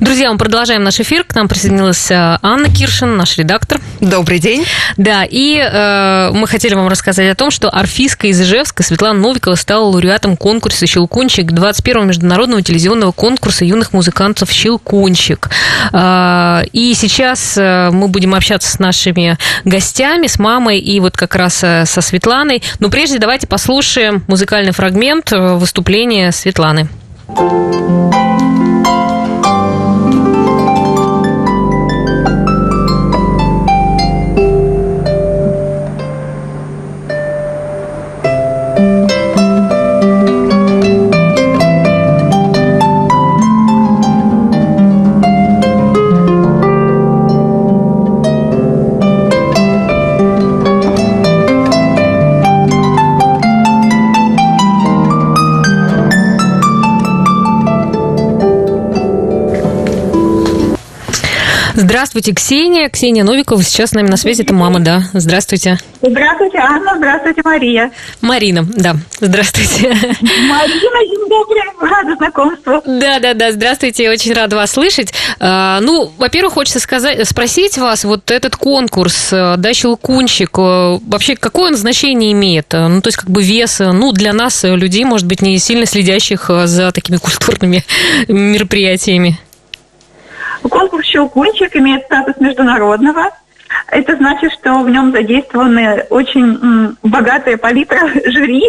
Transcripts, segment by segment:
Друзья, мы продолжаем наш эфир. К нам присоединилась э, Анна Киршин, наш редактор. Добрый день. Да, и э, мы хотели вам рассказать о том, что арфистка из Ижевска Светлана Новикова стала лауреатом конкурса «Щелкунчик» 21-го международного телевизионного конкурса юных музыкантов «Щелкунчик». Э, и сейчас э, мы будем общаться с нашими гостями, с мамой и вот как раз э, со Светланой. Но прежде давайте послушаем музыкальный фрагмент выступления Светланы. Здравствуйте, Ксения. Ксения Новикова сейчас с нами на связи. Это мама, да. Здравствуйте. Здравствуйте, Анна. Здравствуйте, Мария. Марина, да. Здравствуйте. Марина, добрый. Рада знакомству. Да, да, да. Здравствуйте. Очень рада вас слышать. А, ну, во-первых, хочется сказать, спросить вас, вот этот конкурс, э, да, Щелкунчик, э, вообще какое он значение имеет? Э, Ну, то есть, как бы вес, ну, для нас, людей, может быть, не сильно следящих за такими культурными мероприятиями. Конкурс «Щелкунчик» имеет статус международного. Это значит, что в нем задействованы очень богатая палитра жюри,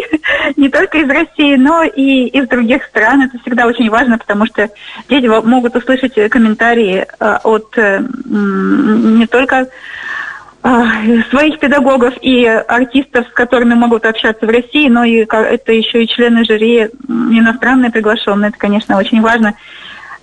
не только из России, но и из других стран. Это всегда очень важно, потому что дети могут услышать комментарии э, от э, не только э, своих педагогов и артистов, с которыми могут общаться в России, но и это еще и члены жюри иностранные приглашенные. Это, конечно, очень важно.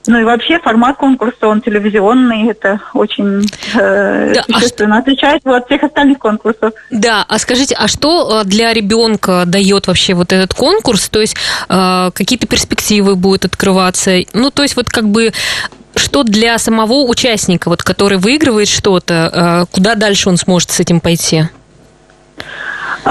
Ну и вообще формат конкурса, он телевизионный, это очень э, Да, а существенно отличает его от всех остальных конкурсов. Да, а скажите, а что э, для ребенка дает вообще вот этот конкурс? То есть э, какие-то перспективы будут открываться? Ну, то есть вот как бы что для самого участника, вот, который выигрывает что-то, э, куда дальше он сможет с этим пойти?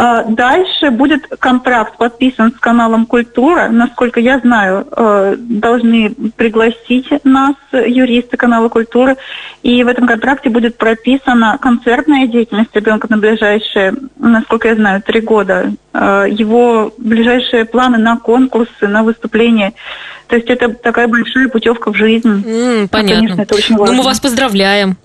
А, Дальше будет контракт подписан с каналом «Культура». Насколько я знаю, э, должны пригласить нас, юристы канала «Культура». И в этом контракте будет прописана концертная деятельность ребенка на ближайшие, насколько я знаю, три года. Э, Его ближайшие планы на конкурсы, на выступления. То есть это такая большая путевка в жизнь. Ну, понятно. конечно, это очень ну, важно. мы вас поздравляем.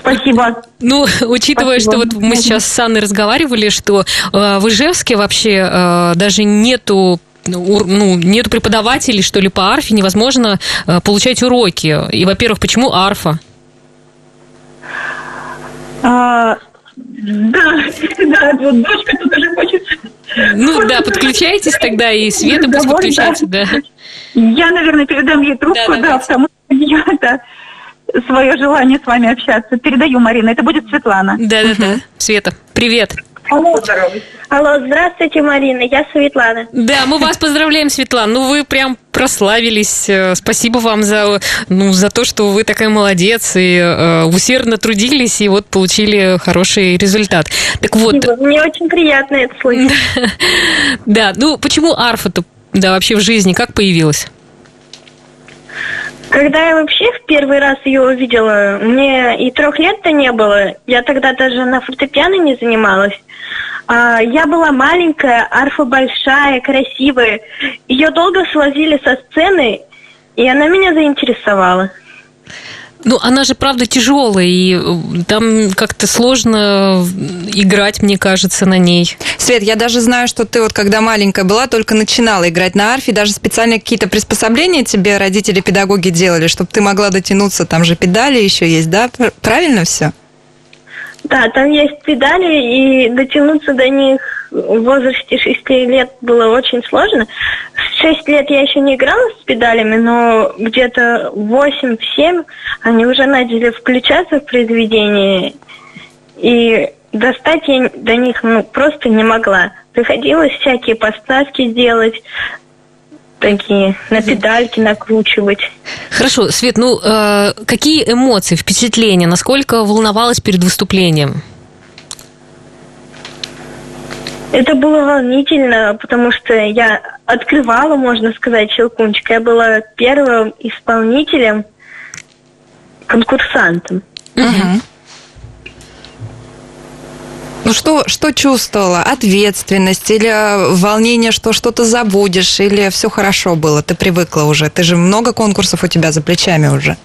Спасибо. Ну, учитывая, Спасибо. что вот мы сейчас с Анной разговаривали, что э, в Ижевске вообще э, даже нету ну, ну, нету преподавателей, что ли, по арфе, невозможно э, получать уроки. И, во-первых, почему арфа? А, да, да, вот дочка тут уже хочет. Ну да, подключайтесь тогда, и Света пусть подключается, да. Я, наверное, передам ей трубку, Да, да, потому что я да, свое желание с вами общаться. Передаю, Марина. Это будет Светлана. Да-да-да. Света, привет. Алло. Алло, здравствуйте, Марина, я Светлана. Да, мы вас поздравляем, Светлана. Ну, вы прям прославились. Э, Спасибо вам за, ну, за то, что вы такая молодец и э, усердно трудились, и вот получили хороший результат. Так вот, Спасибо, Мне очень приятно это слышать. да, ну, почему арфа-то, да, вообще в жизни, как появилась? Когда я вообще в первый раз ее увидела, мне и трех лет-то не было. Я тогда даже на фортепиано не занималась. А, я была маленькая, арфа большая, красивая. Ее долго свозили со сцены, и она меня заинтересовала. Ну, она же, правда, тяжелая, и э, там как-то сложно играть, мне кажется, на ней. Свет, я даже знаю, что ты вот когда маленькая была, только начинала играть на арфе, даже специально какие-то приспособления тебе родители, педагоги делали, чтобы ты могла дотянуться, там же педали еще есть, да? Пр- Правильно все? Да, там есть педали, и дотянуться до них в возрасте 6 лет было очень сложно. В 6 лет я еще не играла с педалями, но где-то 8-7 они уже начали включаться в произведение, и достать я до них ну, просто не могла. Приходилось всякие подставки делать, такие, на педальки накручивать. Хорошо, Свет, ну э, какие эмоции, впечатления, насколько волновалась перед выступлением? Это было волнительно, потому что я открывала, можно сказать, Щелкунчик. Я была первым исполнителем, конкурсантом. Мгм. Ну что, что чувствовала? Ответственность или э, волнение, что что-то забудешь, или все хорошо было? Ты привыкла уже. Ты же много конкурсов у тебя за плечами уже.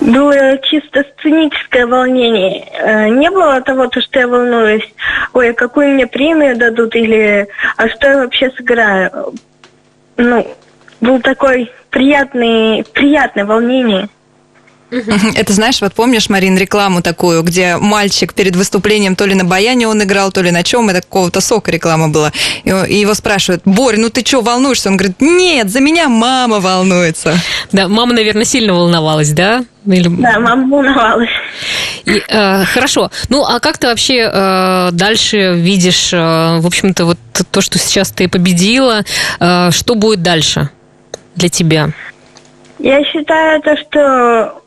Было чисто сценическое волнение. Э, Не было того, то, что я волнуюсь, ой, а какую мне премию дадут, или а что я вообще сыграю. Ну, был такой приятный, приятное волнение. Это знаешь, вот помнишь, Марин, рекламу такую, где мальчик перед выступлением то ли на баяне он играл, то ли на чем, это какого-то сока реклама была. И его спрашивают, Борь, ну ты что, волнуешься? Он говорит, нет, за меня мама волнуется. Да, мама, наверное, сильно волновалась, да? Или- Да, мама волновалась. И, э, хорошо. Ну, а как ты вообще э, дальше видишь, э, в общем-то, вот то, что сейчас ты победила, э, что будет дальше для тебя? Я считаю то, что,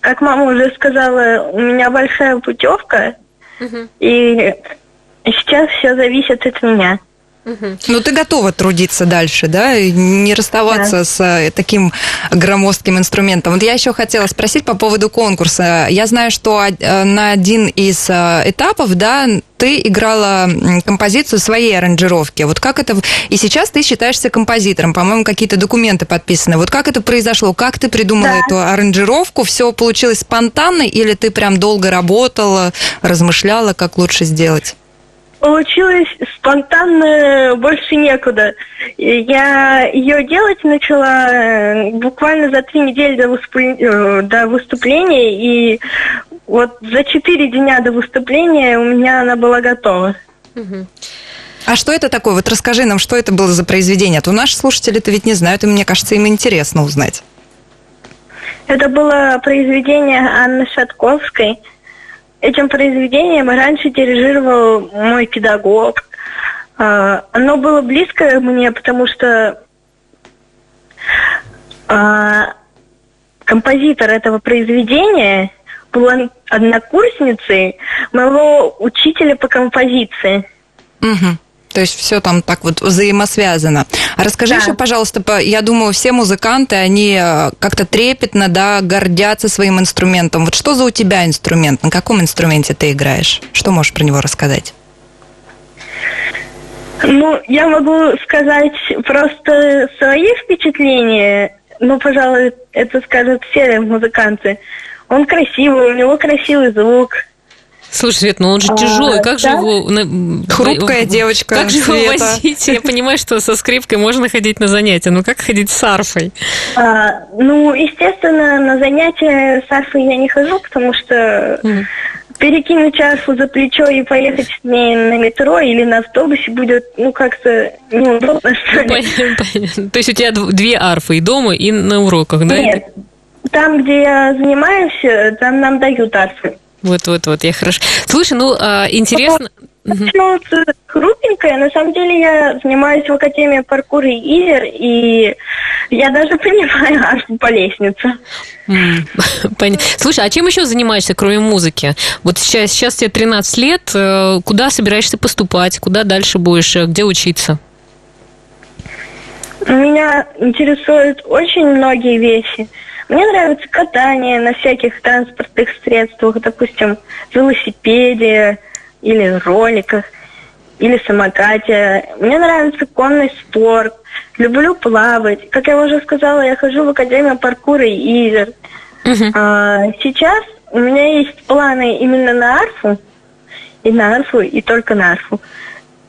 как мама уже сказала, у меня большая путевка, и сейчас все зависит от меня. Ну ты готова трудиться дальше, да, и не расставаться с э, таким громоздким инструментом. Вот я еще хотела спросить по поводу конкурса. Я знаю, что э, на один из э, этапов, да, ты играла композицию своей аранжировки. Вот как это... И сейчас ты считаешься композитором, по-моему, какие-то документы подписаны. Вот как это произошло? Как ты придумала Да. эту аранжировку? Все получилось спонтанно или ты прям долго работала, размышляла, как лучше сделать? Получилось спонтанно, больше некуда. Я ее делать начала э, буквально за три недели до, выступ- э, до выступления, и вот за четыре дня до выступления у меня она была готова. А что это такое? Вот расскажи нам, что это было за произведение. А то наши слушатели-то ведь не знают, и мне кажется, им интересно узнать. Это было произведение Анны Шатковской. Этим произведением раньше дирижировал мой педагог. А, Оно было близко мне, потому что а, композитор этого произведения была однокурсницей моего учителя по композиции. Мгм. То есть все там так вот взаимосвязано. А расскажи Да. еще, пожалуйста, по- я думаю, все музыканты, они э, как-то трепетно, да, гордятся своим инструментом. Вот что за у тебя инструмент? На каком инструменте ты играешь? Что можешь про него рассказать? Ну, я могу сказать просто свои впечатления. Ну, пожалуй, это скажут все музыканты. Он красивый, у него красивый звук. Слушай, Свет, ну он же А, тяжелый, как же да? его... на- Хрупкая девочка, Как же его Света. возить? Я понимаю, что со скрипкой можно ходить на занятия, но как ходить с арфой? А, ну, естественно, на занятия с арфой я не хожу, потому что Мгм. перекинуть арфу за плечо и поехать с ней на метро или на автобусе будет, ну, как-то неудобно, что ли. Понятно, понятно. То есть у тебя дв- две арфы и дома, и на уроках, да? Нет. Там, где я занимаюсь, там нам дают арфы. Вот, вот, вот, я хорошо. Слушай, ну, а, интересно... Ну, хрупенькая. На самом деле я занимаюсь в Академии паркура и изер, и я даже понимаю арфу по лестнице. Понятно. Слушай, а чем еще занимаешься, кроме музыки? Вот сейчас, сейчас тебе 13 лет, э, куда собираешься поступать, куда дальше будешь, э, где учиться? Меня интересуют очень многие вещи. Мне нравится катание на всяких транспортных средствах, допустим, велосипеде или роликах, или самокате. Мне нравится конный спорт. Люблю плавать. Как я уже сказала, я хожу в Академию паркура и изер. Мгм. А, сейчас у меня есть планы именно на арфу, и на арфу, и только на арфу,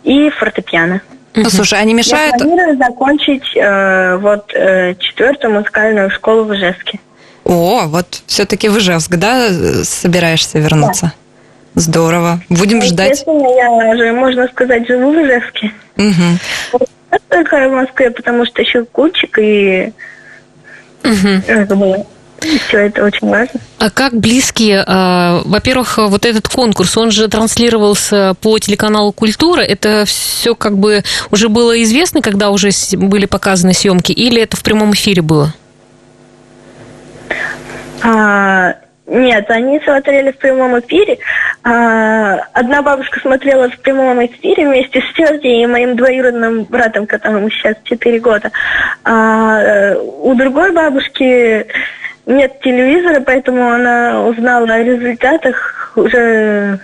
и фортепиано. Ну, слушай, а не Я планирую закончить э, вот э, четвертую музыкальную школу в Ижевске. О, вот все-таки в Ижевск, да, собираешься вернуться? Здорово. Будем ждать. Естественно, я же, можно сказать, живу в Ижевске. Я только в Москве, потому что еще кучик и Мгм. Э, Все это очень важно. А как близкие, а, во-первых, вот этот конкурс, он же транслировался по телеканалу «Культура», это все как бы уже было известно, когда уже были показаны съемки, или это в прямом эфире было? А, нет, они смотрели в прямом эфире. А, одна бабушка смотрела в прямом эфире вместе с тетей и моим двоюродным братом, которому сейчас 4 года. А у другой бабушки нет телевизора, поэтому она узнала о результатах уже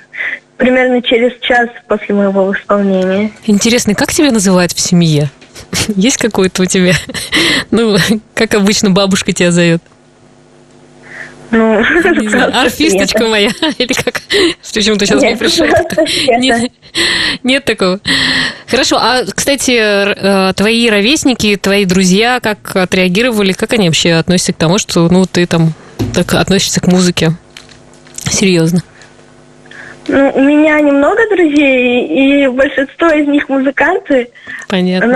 примерно через час после моего исполнения. Интересно, как тебя называют в семье? Есть какой-то у тебя? Ну, как обычно бабушка тебя зовет? Ну, арфисточка моя. Или как? Почему-то сейчас не пришло. Нет, нет такого. Хорошо. А, кстати, э, твои ровесники, твои друзья, как отреагировали, как они вообще относятся к тому, что ну ты там так относишься к музыке? Серьезно. Ну, у меня немного друзей, и большинство из них музыканты. Понятно.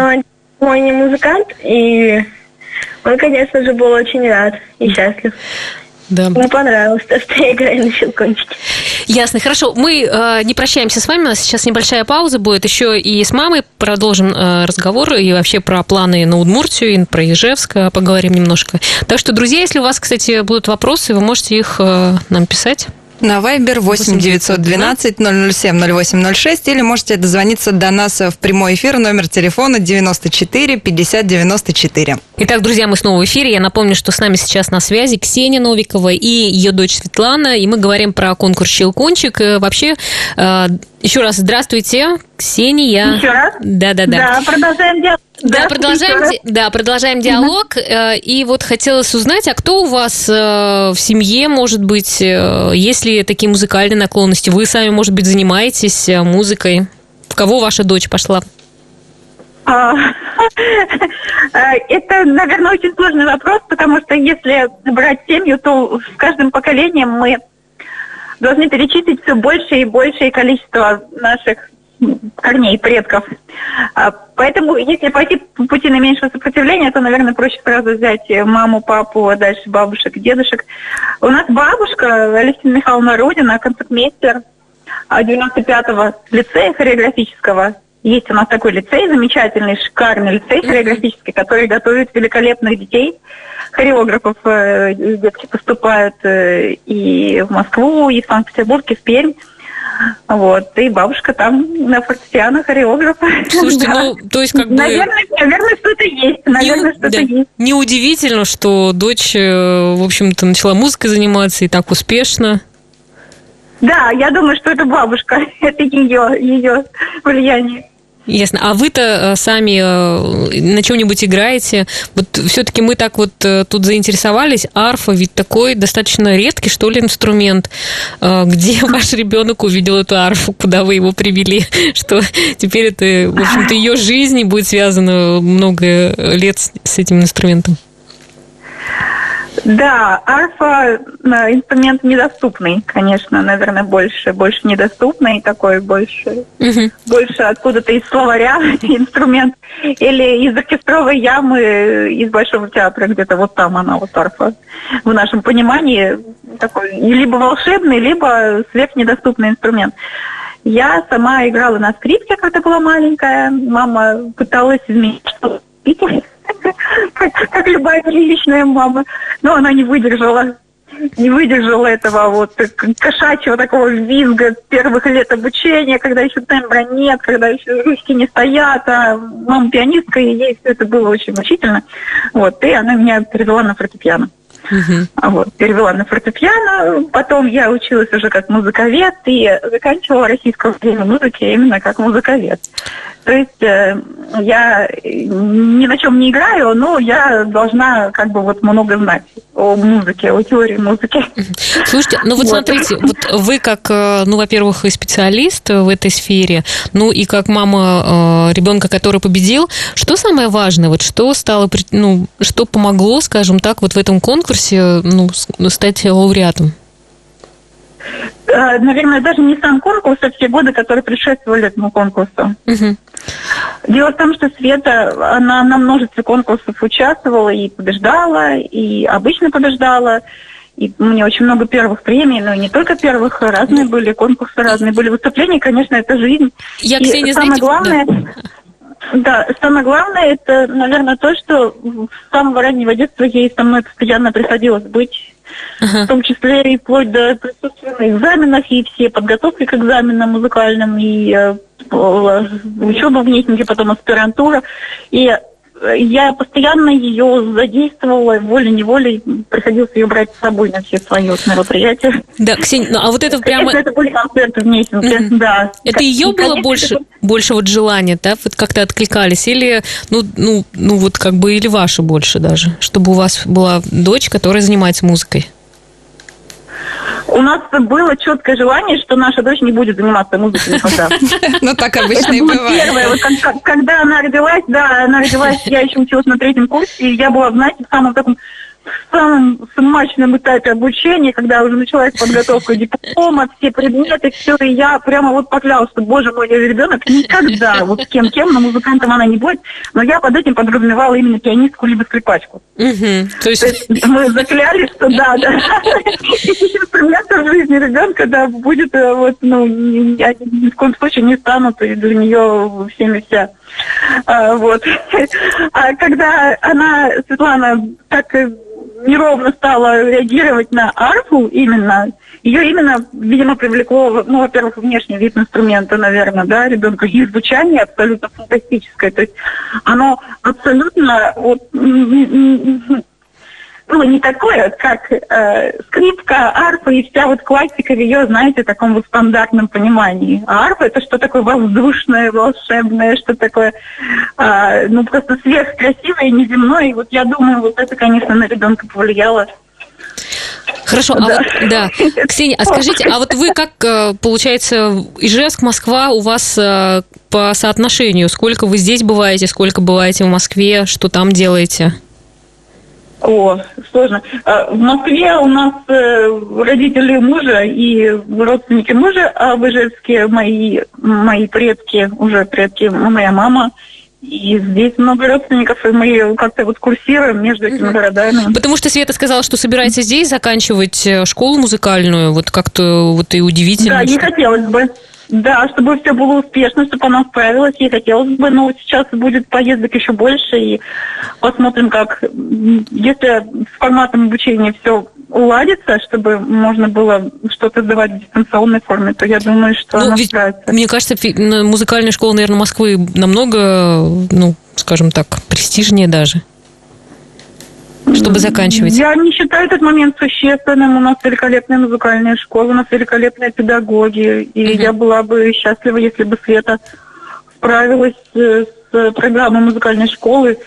Но мой не музыкант, и он, конечно же, был очень рад и счастлив. Да. Мне понравилось то, что я играю на щелкунчике. Ясно. Хорошо. Мы э, не прощаемся с вами. У нас сейчас небольшая пауза будет. Еще и с мамой продолжим э, разговор и вообще про планы на Удмуртию и про Ижевск э, поговорим немножко. Так что, друзья, если у вас, кстати, будут вопросы, вы можете их э, нам писать. На Viber 8 912 007 0806 или можете дозвониться до нас в прямой эфир, номер телефона 94 50 94. Итак, друзья, мы снова в эфире. Я напомню, что с нами сейчас на связи Ксения Новикова и ее дочь Светлана, и мы говорим про конкурс «Щелкунчик». Э, вообще, э, еще раз здравствуйте, Ксения. Еще раз? Да-да-да. Да, продолжаем диалог. Да, продолжаем, ди- да, продолжаем диалог. Угу. И вот хотелось узнать, а кто у вас э, в семье, может быть, есть ли такие музыкальные наклонности? Вы сами, может быть, занимаетесь музыкой? В кого ваша дочь пошла? А, это, наверное, очень сложный вопрос, потому что если брать семью, то с каждым поколением мы должны перечислить все больше и большее количество наших корней, предков. А, поэтому, если пойти по пути наименьшего сопротивления, то, наверное, проще сразу взять маму, папу, а дальше бабушек, дедушек. У нас бабушка Александра Михайловна Родина, концертмейстер 95-го лицея хореографического. Есть у нас такой лицей замечательный, шикарный лицей хореографический, который готовит великолепных детей хореографов э, детки поступают э, и в Москву, и в Санкт-Петербург, и в Пермь. Вот, и бабушка там на фортепиано хореограф. Слушайте, да. ну, то есть как бы... Наверное, наверное что-то есть, наверное, что-то да. есть. Неудивительно, что дочь, э, в общем-то, начала музыкой заниматься и так успешно. Да, я думаю, что это бабушка, это ее, ее влияние. Ясно. А вы-то э, сами э, на чем-нибудь играете? Вот все-таки мы так вот э, тут заинтересовались. Арфа ведь такой достаточно редкий, что ли, инструмент. Где ваш ребенок увидел эту арфу? Куда вы его привели? Что теперь это, в общем-то, ее жизни будет связано много лет с этим инструментом? Да, арфа инструмент недоступный, конечно, наверное, больше, больше недоступный, такой больше, угу. больше откуда-то из словаря инструмент, или из оркестровой ямы, из Большого театра, где-то вот там она, вот арфа. В нашем понимании такой либо волшебный, либо сверхнедоступный инструмент. Я сама играла на скрипке, когда была маленькая. Мама пыталась изменить что-то как, любая приличная мама. Но она не выдержала не выдержала этого вот кошачьего такого визга первых лет обучения, когда еще тембра нет, когда еще ручки не стоят, а мама пианистка, и ей все это было очень мучительно. Вот, и она меня перевела на фортепиано. Uh-huh. Вот, перевела на фортепиано, потом я училась уже как музыковед и заканчивала Российскую академию музыки именно как музыковед. То есть э, я ни на чем не играю, но я должна как бы вот много знать о музыке, о теории музыки. Слушайте, ну вот, вот. смотрите, вот вы как, э, ну, во-первых, и специалист в этой сфере, ну и как мама э, ребенка, который победил, что самое важное, вот что стало, ну, что помогло, скажем так, вот в этом конкурсе, ну, стать лауреатом? Э, наверное, даже не сам конкурс, а все годы, которые предшествовали этому конкурсу. Угу. Дело в том, что Света, она на множестве конкурсов участвовала и побеждала, и обычно побеждала. И у меня очень много первых премий, но не только первых, разные были конкурсы, разные были выступления, конечно, это жизнь. Я, и Ксения, самое знаете, главное, да, самое главное, это, наверное, то, что с самого раннего детства ей со мной постоянно приходилось быть, Ага. в том числе и вплоть до присутствия на экзаменах, и все подготовки к экзаменам музыкальным, и э, учеба в Неснике, потом аспирантура. И я постоянно ее задействовала, волей-неволей приходилось ее брать с собой на все свои вот мероприятия. Да, Ксения, ну, а вот это прямо... Конечно, это были концерты в Неснике, Мгм. да. Это ее И, было конечно, больше, это- больше вот желания, да, вот как-то откликались, или, ну, ну, ну, вот как бы, или ваше больше даже, чтобы у вас была дочь, которая занимается музыкой? У нас было четкое желание, что наша дочь не будет заниматься музыкой никогда. Ну, так обычно и первое. бывает. Как- когда она родилась, да, она родилась, я еще училась на третьем курсе, и я была, знаете, в самом таком в самом смачном этапе обучения, когда уже началась подготовка диплома, все предметы, все, и я пряма вот поклялась, что, боже мой, ребенок никогда, вот с кем-кем, но музыкантом она не будет, но я под этим подразумевала именно пианистку либо скрипачку. То То есть, мы заклялись, что да, да. Инструментом в жизни ребенка, да, будет э, вот, ну, я ни в коем случае не стану то есть для нее всеми вся. А, вот. А когда она, Светлана, так неровно стала реагировать на арфу именно, ее именно, видимо, привлекло, ну, во-первых, внешний вид инструмента, наверное, да, ребенка, и звучание абсолютно фантастическое. То есть оно абсолютно вот, было не такое, как э, скрипка, арфа и вся вот классика в ее, знаете, таком вот стандартном понимании. А арфа это что такое воздушное, волшебное, что такое, э, ну, просто сверхкрасивое, неземное. И вот я думаю, вот это, конечно, на ребенка повлияло. хорошо, а Да. вот, да. Ксения, а скажите, а вот вы как, э, получается, Ижевск, Москва у вас э, по соотношению? Сколько вы здесь бываете, сколько бываете в Москве, что там делаете? О, сложно. А, В Москве у нас э, родители мужа и родственники мужа, а в Ижевске мои, мои предки, уже предки, моя мама. И здесь много родственников, и мы как-то вот курсируем между этими городами. Потому что Света сказала, что собирается здесь заканчивать э, школу музыкальную, вот как-то вот и удивительно. Да, что- хотелось бы. Да, чтобы все было успешно, чтобы она справилась, ей хотелось бы, но сейчас будет поездок еще больше, и посмотрим, как, если с форматом обучения все уладится, чтобы можно было что-то сдавать в дистанционной форме, то я думаю, что Ну, она ведь, справится. мне кажется, музыкальная школа, наверное, Москвы намного, ну, скажем так, престижнее даже, чтобы заканчивать. Я не считаю этот момент существенным. У нас великолепная музыкальная школа, у нас великолепные педагоги. И Мгм. я была бы счастлива, если бы Света справилась э, с программой музыкальной школы,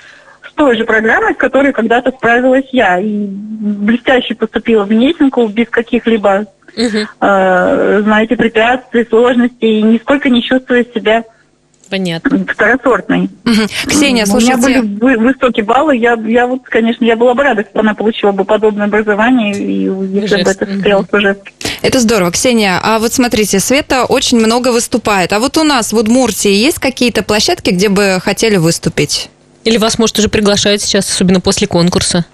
с той же программой, с которой когда-то справилась я. И блестяще поступила в Несенку без каких-либо, Мгм. э, знаете, препятствий, сложностей, и нисколько не чувствуя себя Понятно. второсортной. Мгм. Ксения, У меня были слушайте, вы- высокие баллы. Я, я вот, конечно, я была бы рада, если бы она получила бы подобное образование, и если бы это состоялось уже. это здорово. Ксения, а вот смотрите, Света очень много выступает. А вот у нас в Удмуртии есть какие-то площадки, где бы хотели выступить? Или вас, может, уже приглашают сейчас, особенно после конкурса?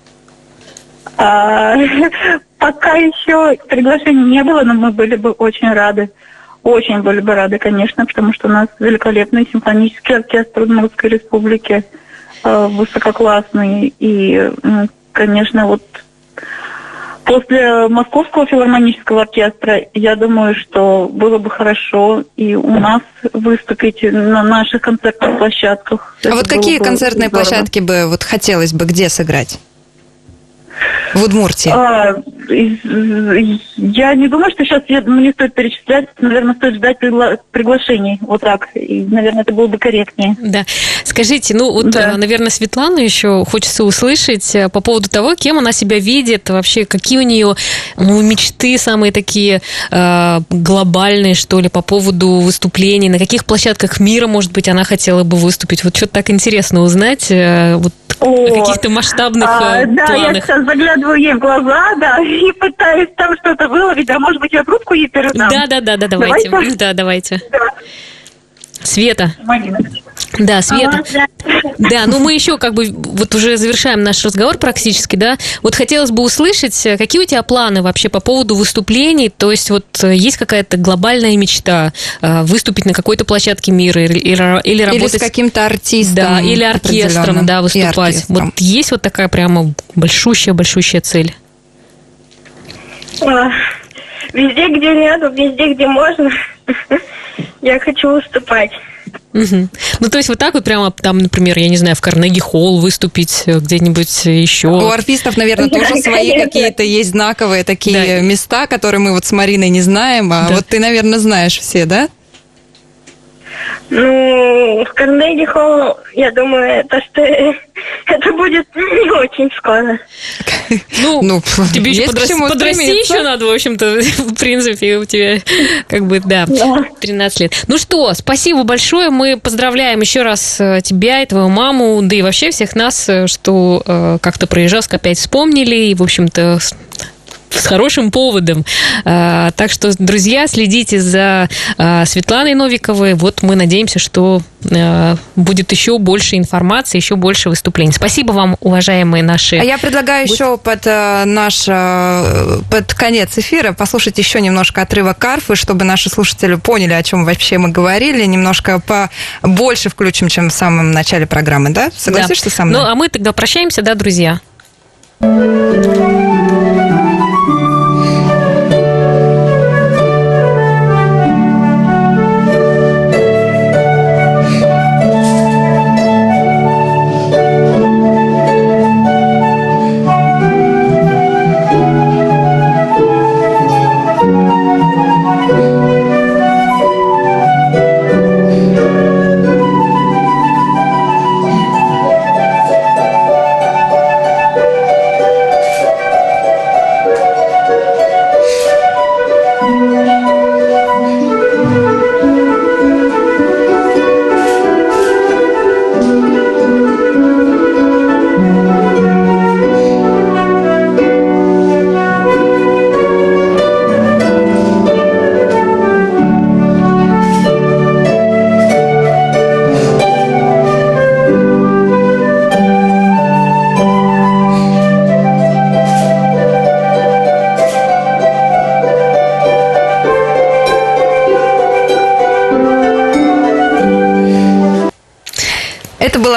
А, пока еще приглашений не было, но мы были бы очень рады. Очень были бы рады, конечно, потому что у нас великолепный симфонический оркестр Удмуртской республики, э, высококлассный. И, конечно, вот после Московского филармонического оркестра, я думаю, что было бы хорошо и у нас выступить на наших концертных площадках. А Это вот какие концертные здорово. площадки бы вот хотелось бы где сыграть? В Удмуртии. А, я не думаю, что сейчас я, ну, не стоит перечислять. Наверное, стоит ждать пригла- приглашений. Вот так. И, наверное, это было бы корректнее. Да. Скажите, ну вот, Да. наверное, Светлану еще хочется услышать э, по поводу того, кем она себя видит, вообще какие у нее ну, мечты самые такие э, глобальные, что ли, по поводу выступлений, на каких площадках мира, может быть, она хотела бы выступить. Вот что-то так интересно узнать, э, вот О, о каких-то масштабных а, э, да, я планах. сейчас заглядываю ей в глаза, да, и пытаюсь там что-то выловить, а может быть, я трубку ей передам. Да, да, да, да, давайте. Давайте. Да, давайте. Да. Света. Марина. Да, Света. Ага, да. Да, ну мы еще как бы вот уже завершаем наш разговор практически, да. Вот хотелось бы услышать, э, какие у тебя планы вообще по поводу выступлений? То есть вот э, есть какая-то глобальная мечта э, выступить на какой-то площадке мира или, или, или Или работать с каким-то артистом. да, или оркестром, да, выступать. оркестром. Вот есть вот такая прямо большущая-большущая цель. А, Везде, где рядом, везде, где можно. Я хочу выступать. Мгм. Ну, то есть вот так вот прямо там, например, я не знаю, в Карнеги-холл выступить, э, где-нибудь еще. У артистов, наверное, Да, тоже свои конечно. какие-то есть знаковые такие Да. места, которые мы вот с Мариной не знаем, а Да. вот ты, наверное, знаешь все, да? Ну, в Карнеги Холл, я думаю, это что это будет не очень скоро. Ну, Ну, тебе еще к подрасти, еще надо, в общем-то, в принципе, у тебя как бы, да, Да. 13 лет. Ну что, спасибо большое. Мы поздравляем еще раз э, тебя и твою маму, да и вообще всех нас, э, что э, как-то про Ижевск опять вспомнили и, в общем-то, с- хорошим поводом. А, Так что, друзья, следите за а, Светланой Новиковой. Вот мы надеемся, что а, будет еще больше информации, еще больше выступлений. Спасибо вам, уважаемые наши. А я предлагаю еще под э, наш э, под конец эфира послушать еще немножко отрывок карфы, чтобы наши слушатели поняли, о чем вообще мы говорили, немножко побольше включим, чем в самом начале программы, да? Согласишься Да. со мной? Ну, а мы тогда прощаемся, да, друзья? Это был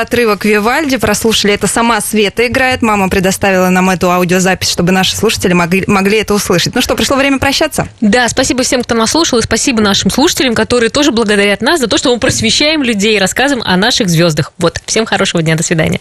отрывок Вивальди, прослушали это сама Света играет, мама предоставила нам эту аудиозапись, чтобы наши слушатели могли, могли это услышать. Ну что, пришло время прощаться? Да, спасибо всем, кто нас слушал, и спасибо нашим слушателям, которые тоже благодарят нас за то, что мы просвещаем людей и рассказываем о наших звездах. Вот, всем хорошего дня, до свидания.